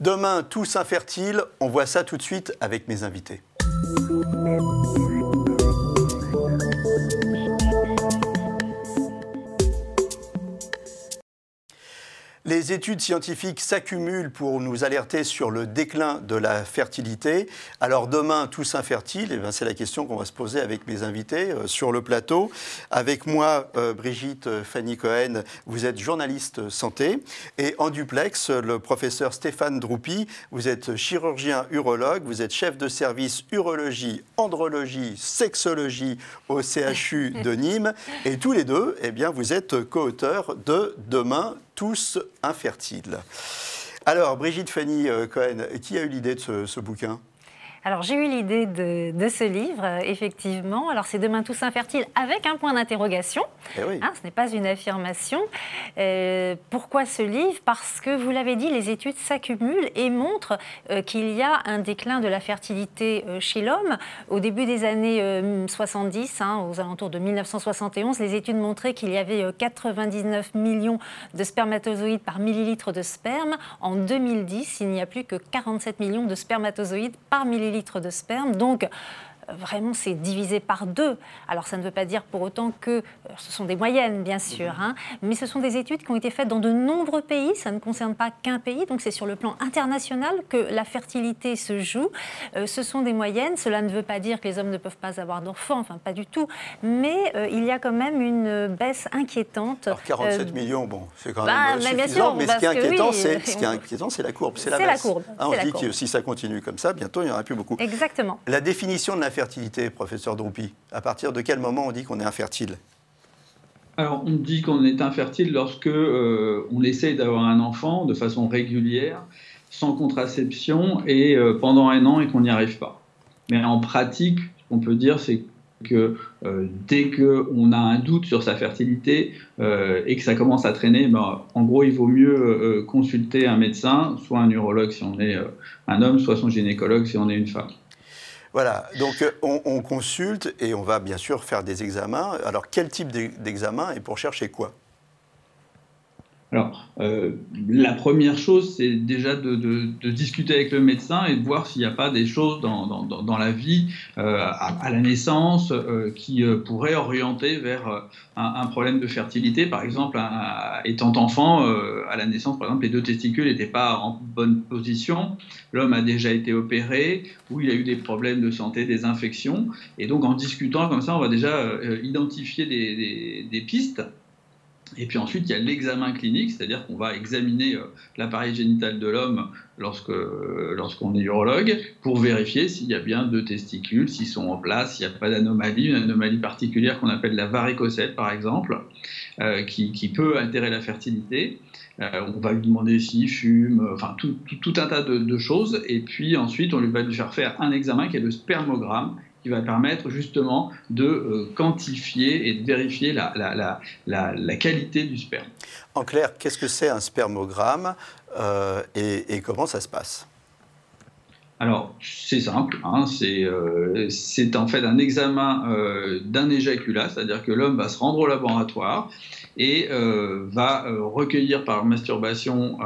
Demain, tous infertiles, on voit ça tout de suite avec mes invités. Les études scientifiques s'accumulent pour nous alerter sur le déclin de la fertilité. Alors demain, tous infertiles, eh c'est la question qu'on va se poser avec mes invités euh, sur le plateau. Avec moi, euh, Brigitte euh, Fanny Cohen, vous êtes journaliste santé. Et en duplex, le professeur Stéphane Droupi, vous êtes chirurgien urologue, vous êtes chef de service urologie, andrologie, sexologie au CHU de Nîmes. Et tous les deux, eh bien, vous êtes co-auteurs de Demain, tous infertiles. Alors, Brigitte Fanny euh, Cohen, qui a eu l'idée de ce, bouquin? Alors j'ai eu l'idée de, ce livre, euh, effectivement. Alors c'est Demain tous infertiles avec un point d'interrogation. Eh hein, ce n'est pas une affirmation. Euh, pourquoi ce livre? Parce que vous l'avez dit, les études s'accumulent et montrent euh, qu'il y a un déclin de la fertilité chez l'homme. Au début des années 70, hein, aux alentours de 1971, les études montraient qu'il y avait 99 millions de spermatozoïdes par millilitre de sperme. En 2010, il n'y a plus que 47 millions de spermatozoïdes par millilitre de sperme. Donc, vraiment c'est divisé par deux. Alors ça ne veut pas dire pour autant que euh, ce sont des moyennes, bien sûr, mhm. hein, mais ce sont des études qui ont été faites dans de nombreux pays, ça ne concerne pas qu'un pays, donc c'est sur le plan international que la fertilité se joue. Euh, ce sont des moyennes, cela ne veut pas dire que les hommes ne peuvent pas avoir d'enfants, enfin pas du tout, mais euh, il y a quand même une baisse inquiétante. Alors 47 millions, bon, c'est quand bah, même suffisant, mais ce qui est inquiétant, c'est la courbe, c'est la baisse. La courbe, hein, on dit que si ça continue comme ça, bientôt il n'y en aura plus beaucoup. Exactement. La définition de la professeur Droupi À partir de quel moment on dit qu'on est infertile alors, on dit qu'on est infertile lorsque euh, on essaye d'avoir un enfant de façon régulière, sans contraception et euh, pendant un an et qu'on n'y arrive pas. Mais en pratique, ce qu'on peut dire, c'est que euh, dès qu'on a un doute sur sa fertilité et que ça commence à traîner, ben, en gros, il vaut mieux consulter un médecin, soit un urologue si on est un homme, soit son gynécologue si on est une femme. Voilà, donc euh, on, consulte et on va bien sûr faire des examens. Alors quel type d'examen et pour chercher quoi? Alors, euh, la première chose, c'est déjà de, discuter avec le médecin et de voir s'il n'y a pas des choses dans, la vie, euh, à, la naissance, euh, qui pourraient orienter vers un, problème de fertilité. Par exemple, étant enfant, à la naissance, par exemple, les deux testicules n'étaient pas en bonne position. L'homme a déjà été opéré, ou il a eu des problèmes de santé, des infections. Et donc, en discutant comme ça, on va déjà identifier des pistes et puis ensuite, il y a l'examen clinique, c'est-à-dire qu'on va examiner euh, l'appareil génital de l'homme lorsque, lorsqu'on est urologue pour vérifier s'il y a bien deux testicules, s'ils sont en place, s'il n'y a pas d'anomalie, une anomalie particulière qu'on appelle la varicocèle par exemple, euh, qui, qui, peut altérer la fertilité. Euh, on va lui demander s'il fume, enfin tout, tout, un tas de, de, choses. Et puis ensuite, on lui va lui faire faire un examen qui est le spermogramme, qui va permettre justement de euh, quantifier et de vérifier la, la, la, la, qualité du sperme. En clair, qu'est-ce que c'est un spermogramme euh, et, comment ça se passe? Alors, c'est simple, hein, euh, c'est en fait un examen d'un éjaculat, c'est-à-dire que l'homme va se rendre au laboratoire et va recueillir par masturbation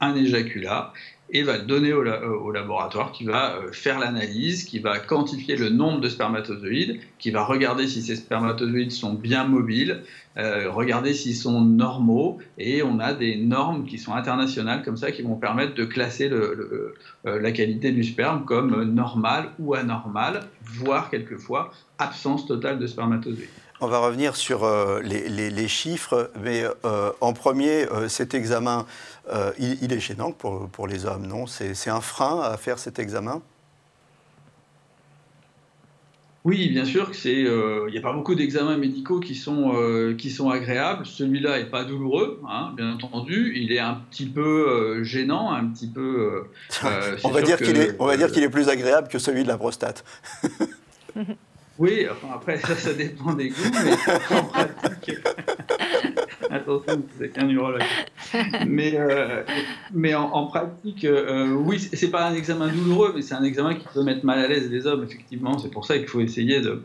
un éjaculat et va donner au, euh, au laboratoire qui va euh, faire l'analyse, qui va quantifier le nombre de spermatozoïdes, qui va regarder si ces spermatozoïdes sont bien mobiles, euh, regarder s'ils sont normaux, et on a des normes qui sont internationales comme ça qui vont permettre de classer le, la qualité du sperme comme normal ou anormal, voire quelquefois absence totale de spermatozoïdes. On va revenir sur les, les, chiffres, mais en premier, cet examen euh, il, est gênant pour les hommes, non? C'est un frein à faire cet examen? Oui, bien sûr c'est. Euh, il n'y a pas beaucoup d'examens médicaux qui sont euh, qui sont agréables. Celui-là n'est pas douloureux, hein, bien entendu. Il est un petit peu gênant, un petit peu. on va dire qu'il est. On va dire qu'il est plus agréable que celui de la prostate. oui, enfin après ça, ça dépend des goûts, mais en pratique. Attention, c'est qu'un urologue. Mais, euh, mais en, pratique, euh, oui, c'est pas un examen douloureux, mais c'est un examen qui peut mettre mal à l'aise les hommes, effectivement. C'est pour ça qu'il faut essayer de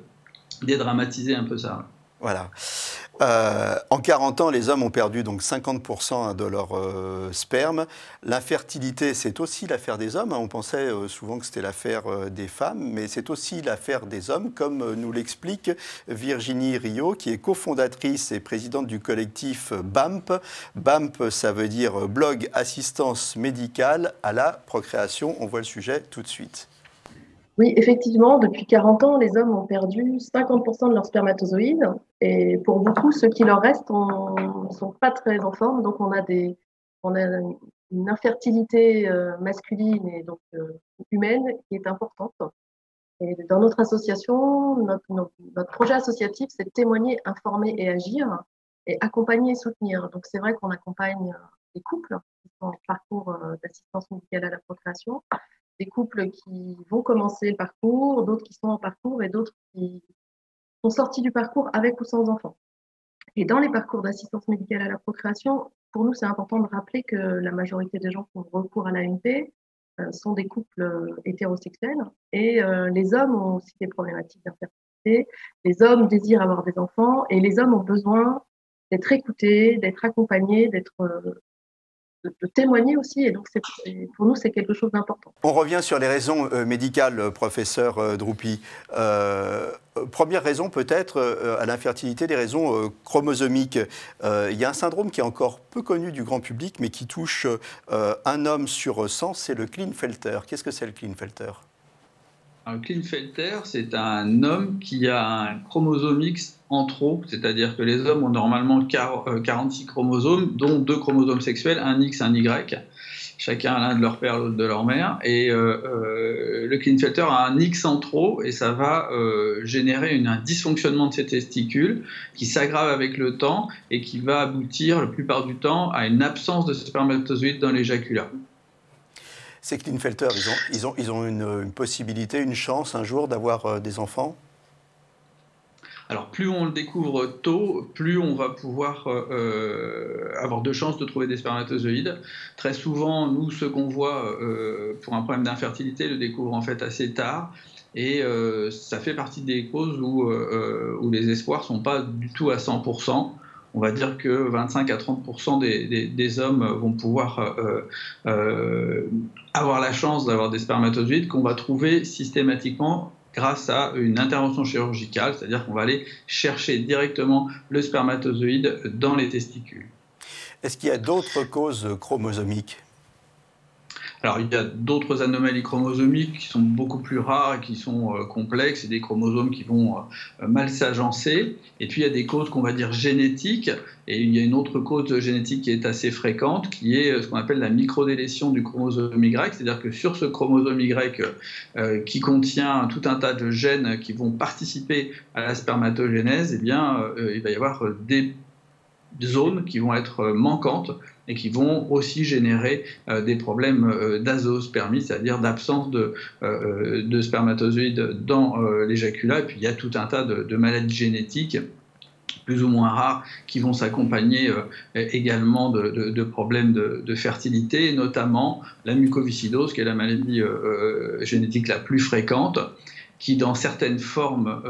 dédramatiser un peu ça. Voilà. Euh, en 40 ans, les hommes ont perdu donc 50% de leur euh, sperme. L'infertilité, c'est aussi l'affaire des hommes. Hein. On pensait euh, souvent que c'était l'affaire des femmes, mais c'est aussi l'affaire des hommes, comme nous l'explique Virginie Rio, qui est cofondatrice et présidente du collectif BAMP. BAMP, ça veut dire Blog Assistance Médicale à la Procréation. On voit le sujet tout de suite. Oui, effectivement, depuis 40 ans, les hommes ont perdu 50% de leurs spermatozoïdes. Et pour beaucoup, ceux qui leur restent ne sont pas très en forme. Donc, on a, des, on a une infertilité euh, masculine et donc euh, humaine qui est importante. Et dans notre association, notre, projet associatif, c'est témoigner, informer et agir, et accompagner et soutenir. Donc, c'est vrai qu'on accompagne des couples qui sont en parcours euh, d'assistance médicale à la procréation, des couples qui vont commencer le parcours, d'autres qui sont en parcours et d'autres qui sont sortis du parcours avec ou sans enfants. Et dans les parcours d'assistance médicale à la procréation, pour nous, c'est important de rappeler que la majorité des gens qui ont recours à l'AMP euh, sont des couples euh, hétérosexuels et euh, les hommes ont aussi des problématiques d'infertilité. Les hommes désirent avoir des enfants et les hommes ont besoin d'être écoutés, d'être accompagnés, d'être de, témoigner aussi. Et donc, pour nous, c'est quelque chose d'important. On revient sur les raisons euh, médicales, euh, professeur euh, Droupi. première raison, peut-être, à l'infertilité, des raisons chromosomiques. il y a un syndrome qui est encore peu connu du grand public, mais qui touche un homme sur 100, c'est le Klinefelter. Qu'est-ce que c'est le Klinefelter? Un Klinefelter, c'est un homme qui a un chromosome X en trop, c'est-à-dire que les hommes ont normalement 46 euh, chromosomes, dont deux chromosomes sexuels, un X, un Y, chacun l'un de leur père, l'autre de leur mère. Et euh, euh, le Klinefelter a un X en trop et ça va générer un dysfonctionnement de ses testicules qui s'aggrave avec le temps et qui va aboutir la plupart du temps à une absence de spermatozoïdes dans l'éjaculat ces Klinefelter, ils ont, ils ont, ils ont une, possibilité, une chance un jour d'avoir euh, des enfants? Alors plus on le découvre tôt, plus on va pouvoir euh, euh, avoir de chances de trouver des spermatozoïdes. Très souvent, nous, ce qu'on voit pour un problème d'infertilité, le découvre en fait assez tard. Et ça fait partie des causes où, où les espoirs ne sont pas du tout à 100% on va dire que 25 à 30% des, hommes vont pouvoir euh, euh, avoir la chance d'avoir des spermatozoïdes qu'on va trouver systématiquement grâce à une intervention chirurgicale, c'est-à-dire qu'on va aller chercher directement le spermatozoïde dans les testicules. Est-ce qu'il y a d'autres causes chromosomiques? Alors, il y a d'autres anomalies chromosomiques qui sont beaucoup plus rares et qui sont euh, complexes, et des chromosomes qui vont euh, mal s'agencer. Et puis, il y a des causes qu'on va dire génétiques, et il y a une autre cause génétique qui est assez fréquente, qui est euh, ce qu'on appelle la microdélétion du chromosome Y, c'est-à-dire que sur ce chromosome Y qui contient tout un tas de gènes qui vont participer à la spermatogénèse, eh bien, il va y avoir des zones qui vont être manquantes et qui vont aussi générer euh, des problèmes euh, d'azospermie, c'est-à-dire d'absence de, euh, de, spermatozoïdes dans l'éjaculat. Et puis il y a tout un tas de, maladies génétiques plus ou moins rares qui vont s'accompagner également de, problèmes de, fertilité, notamment la mucoviscidose, qui est la maladie génétique la plus fréquente qui dans certaines formes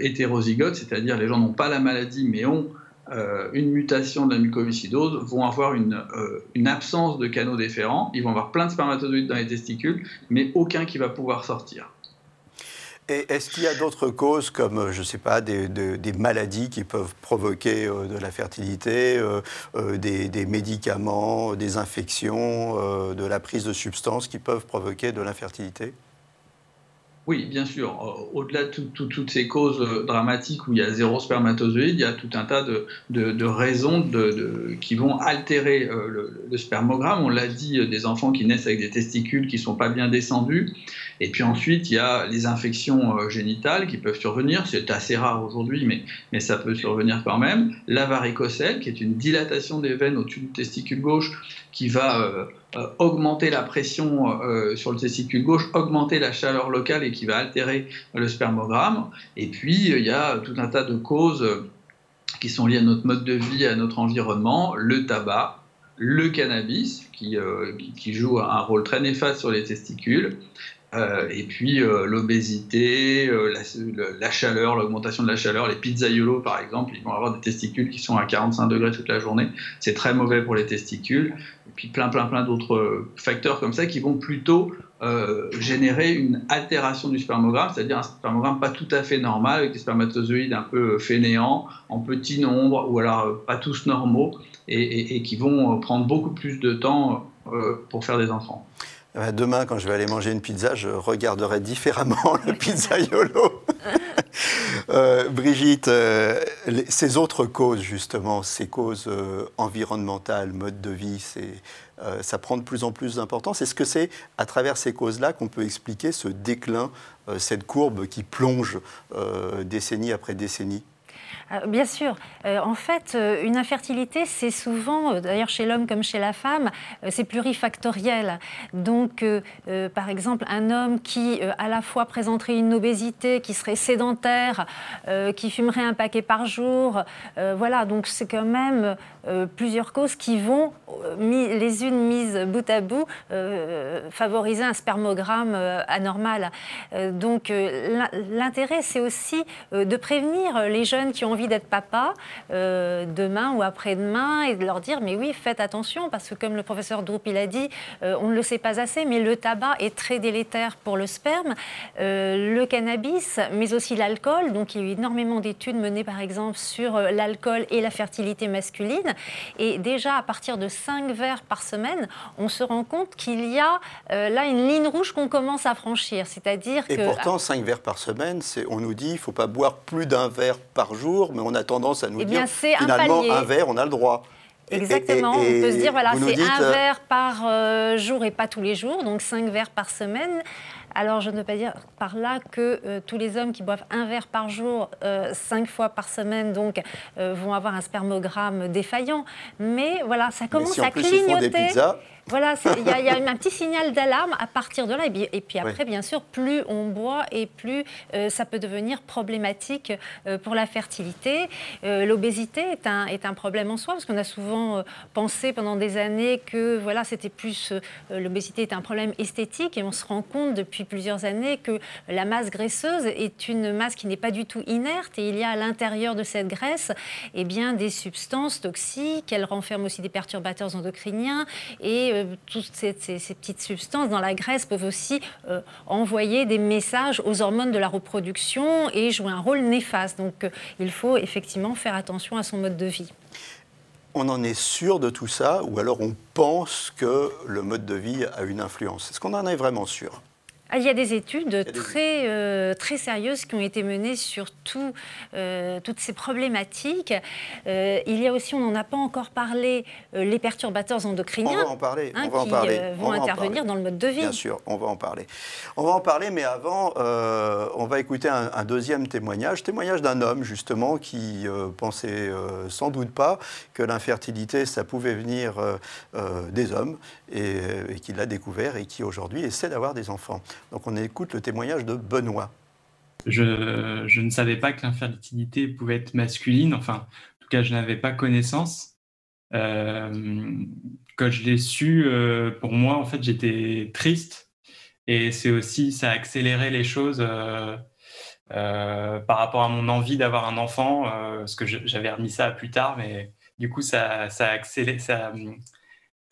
hétérozygotes, c'est-à-dire les gens n'ont pas la maladie mais ont euh, une mutation de la mucoviscidose vont avoir une, euh, une, absence de canaux déférents. Ils vont avoir plein de spermatozoïdes dans les testicules, mais aucun qui va pouvoir sortir. Et est-ce qu'il y a d'autres causes comme, je ne sais pas, des, maladies qui peuvent provoquer euh, de la fertilité, des, médicaments, des infections, de la prise de substances qui peuvent provoquer de l'infertilité? Oui, bien sûr. Au-delà de toutes ces causes euh, dramatiques où il y a zéro spermatozoïde, il y a tout un tas de, raisons qui vont altérer euh, le, spermogramme. On l'a dit, euh, des enfants qui naissent avec des testicules qui ne sont pas bien descendus. Et puis ensuite, il y a les infections génitales qui peuvent survenir. C'est assez rare aujourd'hui, mais, mais ça peut survenir quand même. La varicocèle, qui est une dilatation des veines au-dessus du testicule gauche, qui va euh, augmenter la pression euh, sur le testicule gauche, augmenter la chaleur locale et qui va altérer le spermogramme. Et puis, il y a tout un tas de causes qui sont liées à notre mode de vie, à notre environnement, le tabac, le cannabis, qui, euh, qui, joue un rôle très néfaste sur les testicules, et puis l'obésité, la, chaleur, l'augmentation de la chaleur, les pizzaiolos par exemple, ils vont avoir des testicules qui sont à 45 degrés toute la journée. C'est très mauvais pour les testicules. Et puis plein, plein, plein d'autres facteurs comme ça qui vont plutôt euh, générer une altération du spermogramme, c'est-à-dire un spermogramme pas tout à fait normal, avec des spermatozoïdes un peu fainéants, en petit nombre, ou alors euh, pas tous normaux, et, qui vont prendre beaucoup plus de temps euh, pour faire des enfants. Demain, quand je vais aller manger une pizza, je regarderai différemment le pizzaiolo. Brigitte, ces autres causes, justement, ces causes environnementales, mode de vie, euh, ça prend de plus en plus d'importance. Est-ce que c'est à travers ces causes-là qu'on peut expliquer ce déclin, euh, cette courbe qui plonge euh, décennie après décennie? euh, bien sûr. Euh, en fait, euh, une infertilité, c'est souvent, d'ailleurs chez l'homme comme chez la femme, c'est plurifactoriel. Donc, par exemple, un homme qui à la fois présenterait une obésité, qui serait sédentaire, qui fumerait un paquet par jour, voilà, donc c'est quand même plusieurs causes qui vont, les unes mises bout à bout, favoriser un spermogramme anormal. donc, l'intérêt, c'est aussi de prévenir les jeunes qui ont envie d'être papa euh, demain ou après-demain et de leur dire mais oui, faites attention parce que comme le professeur Droup il a dit, euh, on ne le sait pas assez, mais le tabac est très délétère pour le sperme, euh, le cannabis, mais aussi l'alcool. Donc il y a eu énormément d'études menées par exemple sur l'alcool et la fertilité masculine. Et déjà à partir de 5 verres par semaine, on se rend compte qu'il y a là une ligne rouge qu'on commence à franchir. C'est-à-dire que. Et pourtant, 5 verres par semaine, on nous dit qu'il ne faut pas boire plus d'un verre par jour mais on a tendance à nous eh dire finalement un, verre, on a le droit. Exactement, on peut se dire voilà, c'est un euh, verre par euh, jour et pas tous les jours, donc cinq verres par semaine. Alors, je ne veux pas dire par là que euh, tous les hommes qui boivent un verre par jour, cinq fois par semaine, donc, vont avoir un spermogramme défaillant. Mais voilà, ça commence à clignoter. Voilà, il y, a un petit signal d'alarme à partir de là. Et, puis après, bien sûr, plus on boit et plus euh, ça peut devenir problématique euh, pour la fertilité. Euh, l'obésité est un, est un problème en soi, parce qu'on a souvent pensé pendant des années que voilà, c'était plus l'obésité est un problème esthétique, et on se rend compte depuis plusieurs années que la masse graisseuse est une masse qui n'est pas du tout inerte, et il y a à l'intérieur de cette graisse eh bien, des substances toxiques. Elle renferme aussi des perturbateurs endocriniens et toutes ces, petites substances dans la graisse peuvent aussi euh, envoyer des messages aux hormones de la reproduction et jouer un rôle néfaste. Donc euh, il faut effectivement faire attention à son mode de vie. On en est sûr de tout ça ou alors on pense que le mode de vie a une influence Est-ce qu'on en est vraiment sûr? Il y a des études très, euh, très sérieuses qui ont été menées sur euh, toutes ces problématiques. Euh, il y a aussi, on n'en a pas encore parlé, les perturbateurs endocriniens. On va en parler. Hein, on va qui en parler. vont intervenir dans le mode de vie. Bien sûr, on va en parler. On va en parler, mais avant, on va écouter un, un, deuxième témoignage. Témoignage d'un homme, justement, qui pensait sans doute pas que l'infertilité, ça pouvait venir des hommes, et, et qui l'a découvert et qui aujourd'hui essaie d'avoir des enfants. Donc on écoute le témoignage de Benoît. Je, ne savais pas que l'infertilité pouvait être masculine, enfin, en tout cas, je n'avais pas connaissance. Euh, quand je l'ai su, euh, pour moi, en fait, j'étais triste. Et c'est aussi, ça a accéléré les choses euh, par rapport à mon envie d'avoir un enfant, parce que j'avais remis ça plus tard, mais du coup, ça, a accéléré, ça,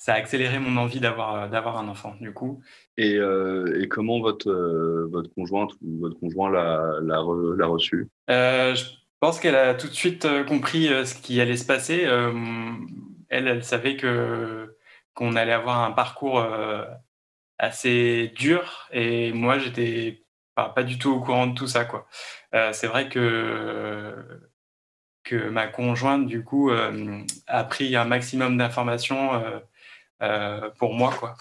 a accéléré mon envie d'avoir un enfant du coup. Et, euh, et comment votre euh, votre conjointe ou votre conjoint l'a l'a reçu? Euh, Je pense qu'elle a tout de suite compris ce qui allait se passer. elle, elle savait que qu'on allait avoir un parcours assez dur et moi j'étais pas, pas, du tout au courant de tout ça quoi. C'est vrai que que ma conjointe du coup a pris un maximum d'informations euh, pour moi. Quoi.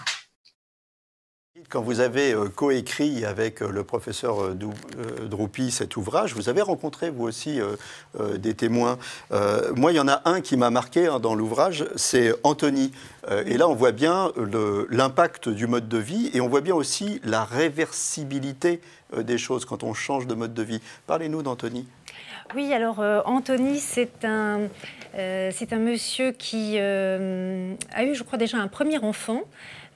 Quand vous avez euh, coécrit avec euh, le professeur Droupi cet ouvrage, vous avez rencontré vous aussi des témoins. moi, il y en a un qui m'a marqué hein, dans l'ouvrage, c'est Anthony. et là, on voit bien l'impact du mode de vie et on voit bien aussi la réversibilité des choses quand on change de mode de vie. Parlez-nous d'Anthony. Oui, alors Anthony, c'est un, euh, monsieur qui euh, a eu, je crois, déjà un premier enfant.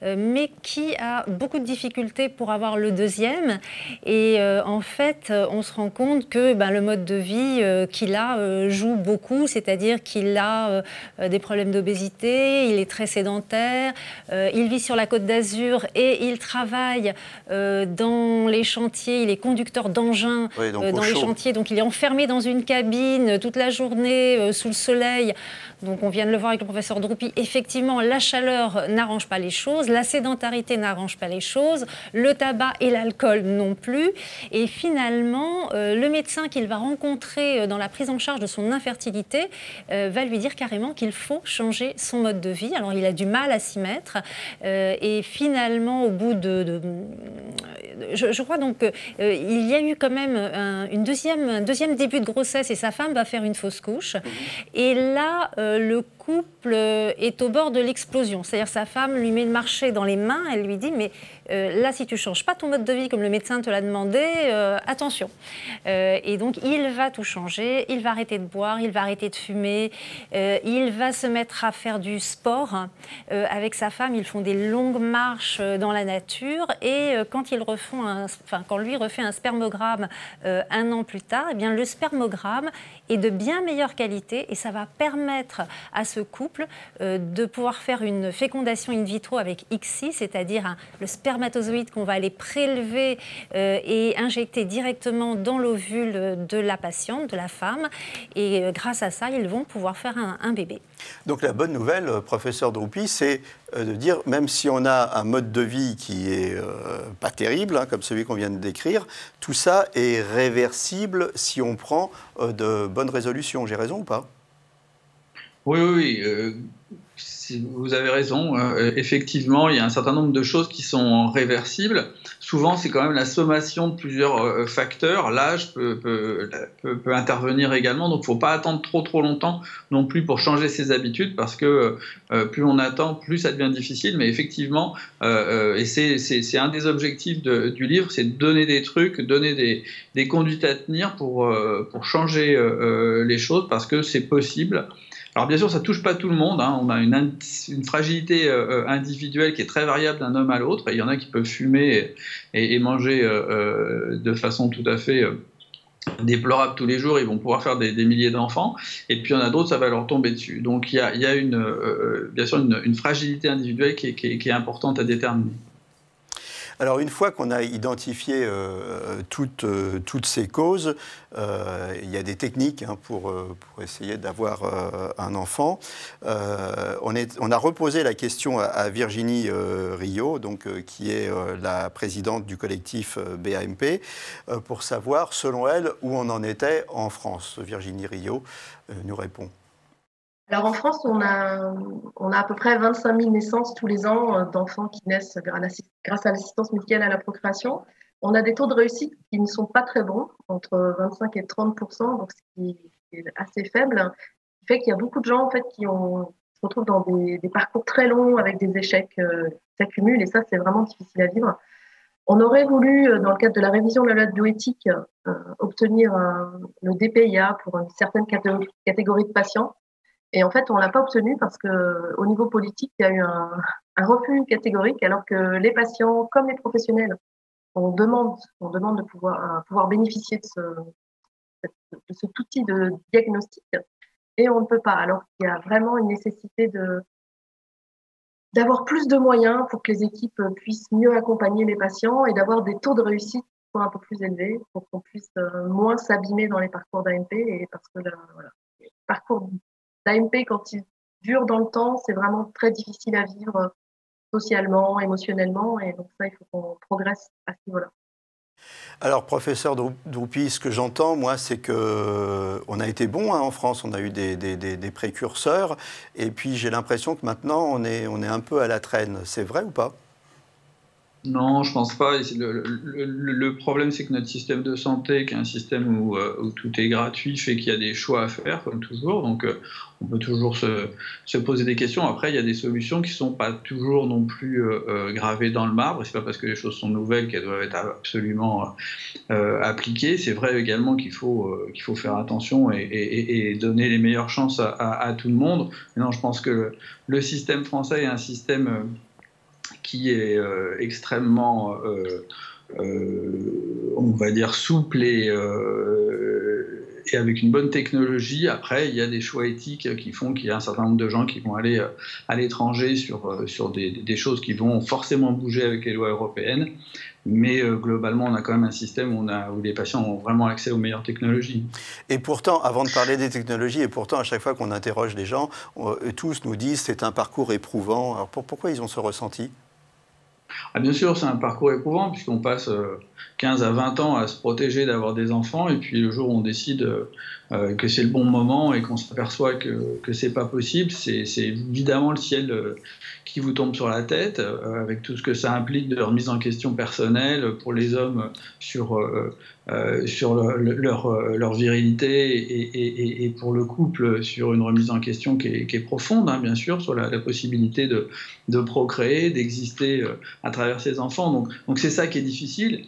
Mais qui a beaucoup de difficultés pour avoir le deuxième. Et en fait, on se rend compte que ben, le mode de vie qu'il a joue beaucoup, c'est-à-dire qu'il a des problèmes d'obésité, il est très sédentaire, il vit sur la côte d'Azur et il travaille dans les chantiers, il est conducteur d'engins dans les chantiers, donc il est enfermé dans une cabine toute la journée sous le soleil. Donc on vient de le voir avec le professeur Droupi, effectivement, la chaleur n'arrange pas les choses, la sédentarité n'arrange pas les choses, le tabac et l'alcool non plus. Et finalement, euh, le médecin qu'il va rencontrer euh, dans la prise en charge de son infertilité euh, va lui dire carrément qu'il faut changer son mode de vie. Alors il a du mal à s'y mettre. et finalement, au bout de... je, crois donc qu'il y a eu quand même un, une deuxième, un deuxième début de grossesse et sa femme va faire une fausse couche. Et là, le couple est au bord de l'explosion. C'est-à-dire sa femme lui met le marché dans les mains, elle lui dit mais euh, là si tu changes pas ton mode de vie comme le médecin te l'a demandé, euh, attention. Euh, et donc il va tout changer, il va arrêter de boire, il va arrêter de fumer, il va se mettre à faire du sport avec sa femme. Ils font des longues marches dans la nature et quand ils refont, enfin quand lui refait un spermogramme un an plus tard, eh bien le spermogramme est de bien meilleure qualité et ça va permettre à ce couple euh, de pouvoir faire une fécondation in vitro avec ICSI, c'est-à-dire le spermatozoïde qu'on va aller prélever euh, et injecter directement dans l'ovule de la patiente, de la femme. Et euh, grâce à ça, ils vont pouvoir faire un, bébé. Donc la bonne nouvelle, professeur Droupi, c'est de dire, même si on a un mode de vie qui est pas terrible, hein, comme celui qu'on vient de décrire, tout ça est réversible si on prend de bonnes résolutions. J'ai raison ou pas? Oui, oui, euh, vous avez raison. Euh, effectivement, il y a un certain nombre de choses qui sont réversibles. Souvent, c'est quand même la sommation de plusieurs euh, facteurs. L'âge peut, intervenir également. Donc, il ne faut pas attendre trop trop longtemps non plus pour changer ses habitudes parce que plus on attend, plus ça devient difficile. Mais effectivement, et c'est un des objectifs du livre, c'est de donner des trucs, donner des, conduites à tenir pour changer les choses parce que c'est possible. Alors bien sûr, ça touche pas tout le monde. Hein. On a une, fragilité euh, euh, individuelle qui est très variable d'un homme à l'autre. Il y en a qui peuvent fumer et, manger euh, de façon tout à fait déplorable tous les jours, ils vont pouvoir faire des, milliers d'enfants, et puis il y en a d'autres, ça va leur tomber dessus. Donc il y a, une, bien sûr une, fragilité individuelle qui est importante à déterminer. Alors une fois qu'on a identifié euh, toutes, euh, toutes, ces causes, euh, il y a des techniques hein, pour, essayer d'avoir un enfant. On, a reposé la question à, Virginie Rio, donc, qui est la présidente du collectif BAMP, pour savoir, selon elle, où on en était en France. Virginie Rio nous répond. Alors en France, on a, on a à peu près 25 000 naissances tous les ans euh, d'enfants qui naissent grâce à l'assistance médicale à la procréation. On a des taux de réussite qui ne sont pas très bons, entre 25 et 30% donc ce qui est assez faible, ce qui fait qu'il y a beaucoup de gens en fait qui se retrouvent dans des, parcours très longs avec des échecs euh, qui s'accumulent et ça c'est vraiment difficile à vivre. On aurait voulu, euh, dans le cadre de la révision de la loi de bioéthique, obtenir le DPIA pour une certaine catégorie de patients. Et en fait, on l'a pas obtenu parce que au niveau politique, il y a eu un, refus catégorique, alors que les patients, comme les professionnels, on demande, on demande de pouvoir, pouvoir bénéficier de, ce, cet outil de diagnostic, et on ne peut pas. Alors qu'il y a vraiment une nécessité de d'avoir plus de moyens pour que les équipes puissent mieux accompagner les patients et d'avoir des taux de réussite un peu plus élevés pour qu'on puisse euh, moins s'abîmer dans les parcours d'AMP et parce que le voilà, parcours L'AMP, quand il dure dans le temps, c'est vraiment très difficile à vivre euh, socialement, émotionnellement. Et donc ça, il faut qu'on progresse à ce niveau-là. Alors, professeur Droupi, ce que j'entends, moi, c'est qu'on euh, a été bon hein, en France, on a eu des, des précurseurs, et puis j'ai l'impression que maintenant, on est, on est un peu à la traîne. C'est vrai ou pas? Non, je pense pas. Le, problème, c'est que notre système de santé, qui est un système où, euh, tout est gratuit, fait qu'il y a des choix à faire, comme toujours. Donc, euh, on peut toujours se, poser des questions. Après, il y a des solutions qui ne sont pas toujours non plus euh, gravées dans le marbre. C'est pas parce que les choses sont nouvelles qu'elles doivent être absolument appliquées. C'est vrai également qu'il faut, faire attention et, donner les meilleures chances à, tout le monde. Non, je pense que le système français est un système qui est extrêmement, on va dire, souple et avec une bonne technologie, après, il y a des choix éthiques qui font qu'il y a un certain nombre de gens qui vont aller euh, à l'étranger sur, euh, sur des, choses qui vont forcément bouger avec les lois européennes. Mais euh, globalement, on a quand même un système où, on les patients ont vraiment accès aux meilleures technologies. Et pourtant, avant de parler des technologies, et pourtant, à chaque fois qu'on interroge les gens, tous nous disent c'est un parcours éprouvant. Alors pourquoi ils ont ce ressenti? Ah, bien sûr, c'est un parcours éprouvant puisqu'on passe 15 à 20 ans à se protéger d'avoir des enfants et puis le jour où on décide euh, que c'est le bon moment et qu'on s'aperçoit que, que c'est pas possible, c'est évidemment le ciel euh, qui vous tombe sur la tête euh, avec tout ce que ça implique de remise en question personnelle pour les hommes sur, sur leur, leur, virilité et, et, pour le couple sur une remise en question qui est, profonde, hein, bien sûr, sur la, possibilité de, de procréer, d'exister à travers ses enfants. Donc c'est ça qui est difficile.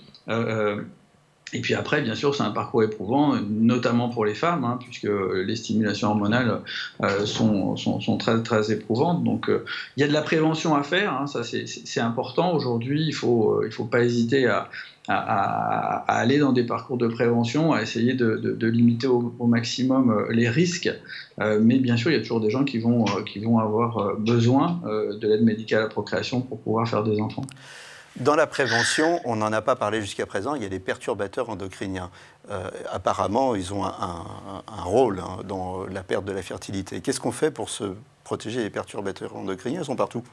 Et puis après, bien sûr, c'est un parcours éprouvant, notamment pour les femmes, hein, puisque les stimulations hormonales euh, sont, sont, très, très éprouvantes. Donc, euh, il y a de la prévention à faire, hein, ça c'est important. Aujourd'hui, il ne faut, euh, faut pas hésiter à, aller dans des parcours de prévention, à essayer de, de, limiter au, au, maximum les risques. mais bien sûr, il y a toujours des gens qui vont, qui vont avoir besoin de l'aide médicale à la procréation pour pouvoir faire des enfants. Dans la prévention, on n'en a pas parlé jusqu'à présent, il y a des perturbateurs endocriniens. Euh, apparemment, ils ont un, rôle hein, dans la perte de la fertilité. Qu'est-ce qu'on fait pour se protéger des perturbateurs endocriniens? Ils sont partout.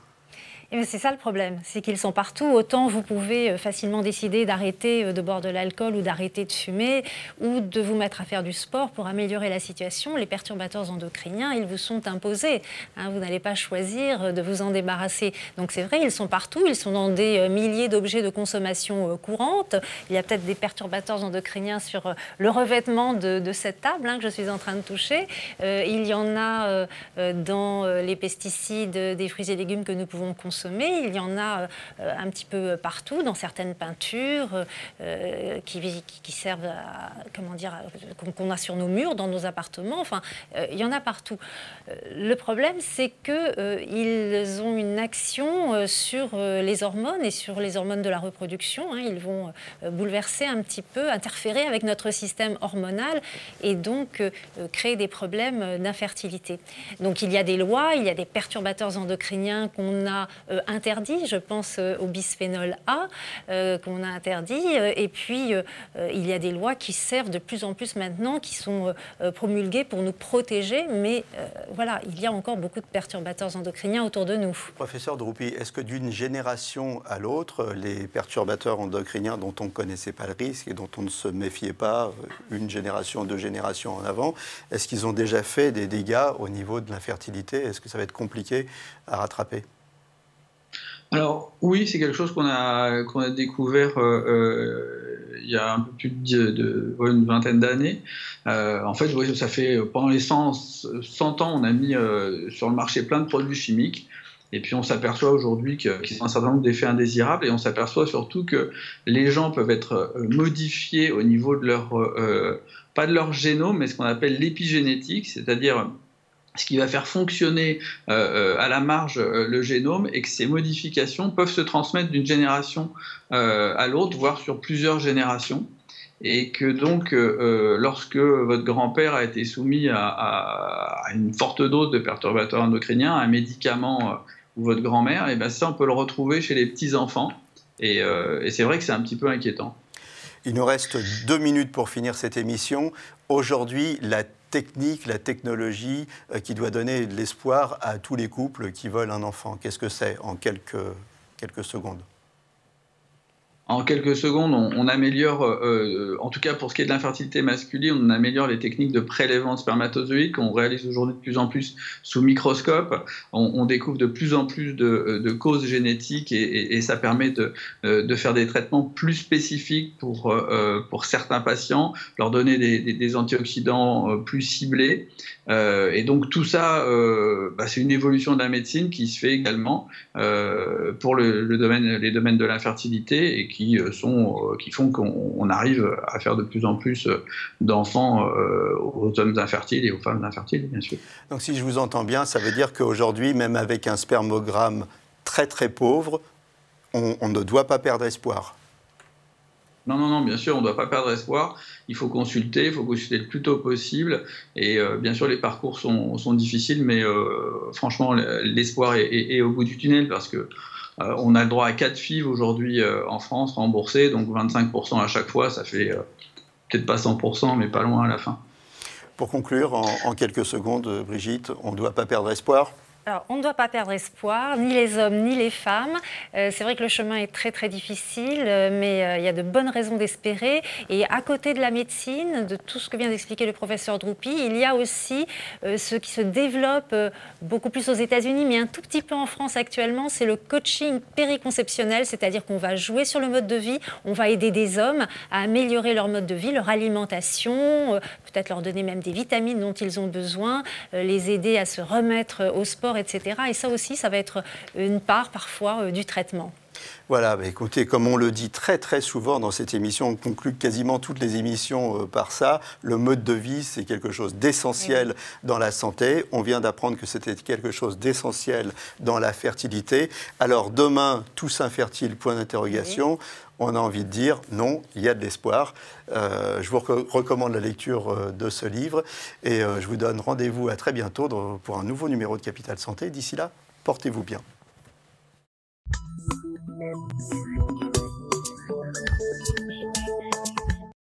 C'est ça le problème, c'est qu'ils sont partout. Autant vous pouvez euh, facilement décider d'arrêter euh, de boire de l'alcool ou d'arrêter de fumer ou de vous mettre à faire du sport pour améliorer la situation. Les perturbateurs endocriniens, ils vous sont imposés. Hein. vous n'allez pas choisir euh, de vous en débarrasser. Donc c'est vrai, ils sont partout. Ils sont dans des milliers d'objets de consommation courante. Il y a peut-être des perturbateurs endocriniens sur le revêtement de, cette table hein, que je suis en train de toucher. il y en a dans les pesticides des fruits et légumes que nous pouvons consommer il y en a euh, un petit peu partout, dans certaines peintures euh, qui, qui, servent à, comment dire, qu'on a sur nos murs, dans nos appartements. Enfin, euh, il y en a partout. le problème, c'est qu'ils ont une action sur les hormones et sur les hormones de la reproduction. Hein. Ils vont bouleverser un petit peu, interférer avec notre système hormonal et donc créer des problèmes d'infertilité. Donc il y a des lois, il y a des perturbateurs endocriniens qu'on a euh. Je pense euh, au bisphénol A euh, qu'on a interdit. Et puis, il y a des lois qui servent de plus en plus maintenant, qui sont promulguées pour nous protéger. Mais voilà, il y a encore beaucoup de perturbateurs endocriniens autour de nous. Professeur Droupi, est-ce que d'une génération à l'autre, les perturbateurs endocriniens dont on ne connaissait pas le risque et dont on ne se méfiait pas une génération, deux générations en avant, est-ce qu'ils ont déjà fait des dégâts au niveau de l'infertilité Est-ce que ça va être compliqué à rattraper? Alors oui, c'est quelque chose qu'on a, qu'on a découvert euh, euh, il y a un peu plus de, vingtaine d'années. Euh, en fait, ça fait pendant les 100, 100 ans, on a mis sur le marché plein de produits chimiques. Et puis on s'aperçoit aujourd'hui qu'ils ont un certain nombre d'effets indésirables et on s'aperçoit surtout que les gens peuvent être modifiés au niveau de leur, pas de leur génome, mais ce qu'on appelle l'épigénétique, c'est-à-dire ce qui va faire fonctionner euh, euh, à la marge euh, le génome et que ces modifications peuvent se transmettre d'une génération à l'autre, voire sur plusieurs générations. Et que donc, lorsque votre grand-père a été soumis à, une forte dose de perturbateurs endocriniens, un médicament ou votre grand-mère, et eh bien ça, on peut le retrouver chez les petits-enfants. Et, et c'est vrai que c'est un petit peu inquiétant. Il nous reste deux minutes pour finir cette émission. Aujourd'hui, la technique, la technologie euh, qui doit donner de l'espoir à tous les couples qui veulent un enfant. Qu'est-ce que c'est en quelques, quelques secondes? En quelques secondes, on, améliore, euh, euh, en tout cas pour ce qui est de l'infertilité masculine, on améliore les techniques de prélèvement de spermatozoïdes qu'on réalise aujourd'hui de plus en plus sous microscope. On, découvre de plus en plus de, causes génétiques et, ça permet de, de, faire des traitements plus spécifiques pour, euh, certains patients, leur donner des, antioxydants plus ciblés. et donc tout ça, bah, c'est une évolution de la médecine qui se fait également pour le, domaine, les domaines de l'infertilité et euh, sont, euh, qui font qu'on arrive à faire de plus en plus euh, d'enfants aux hommes infertiles et aux femmes infertiles, bien sûr. Donc si je vous entends bien, ça veut dire qu'aujourd'hui, même avec un spermogramme très très pauvre, on, ne doit pas perdre espoir. Non, non, non, bien sûr, on ne doit pas perdre espoir. Il faut consulter, il faut consulter le plus tôt possible. Et euh, bien sûr, les parcours sont, sont difficiles, mais euh, franchement, l'espoir est, au bout du tunnel parce que on a le droit à 4 FIV aujourd'hui en France remboursées, donc 25% à chaque fois, ça fait peut-être pas 100%, mais pas loin à la fin. Pour conclure, en quelques secondes, Brigitte, on ne doit pas perdre espoir alors, on ne doit pas perdre espoir, ni les hommes, ni les femmes. Euh, c'est vrai que le chemin est très, très difficile, euh, mais euh, il y a de bonnes raisons d'espérer. Et à côté de la médecine, de tout ce que vient d'expliquer le professeur Droupi, il y a aussi ce qui se développe beaucoup plus aux États-Unis, mais un tout petit peu en France actuellement, c'est le coaching périconceptionnel, c'est-à-dire qu'on va jouer sur le mode de vie, on va aider des hommes à améliorer leur mode de vie, leur alimentation, peut-être leur donner même des vitamines dont ils ont besoin, les aider à se remettre au sport etc. Et ça aussi, ça va être une part parfois euh, du traitement. Voilà, bah, écoutez, comme on le dit très très souvent dans cette émission, on conclut quasiment toutes les émissions euh, par ça, le mode de vie, c'est quelque chose d'essentiel dans la santé. On vient d'apprendre que c'était quelque chose d'essentiel dans la fertilité. Alors demain, tous infertiles, point d'interrogation. On a envie de dire non, il y a de l'espoir. Euh, je vous recommande la lecture euh, de ce livre et je vous donne rendez-vous à très bientôt pour un nouveau numéro de Capital Santé. D'ici là, portez-vous bien. Música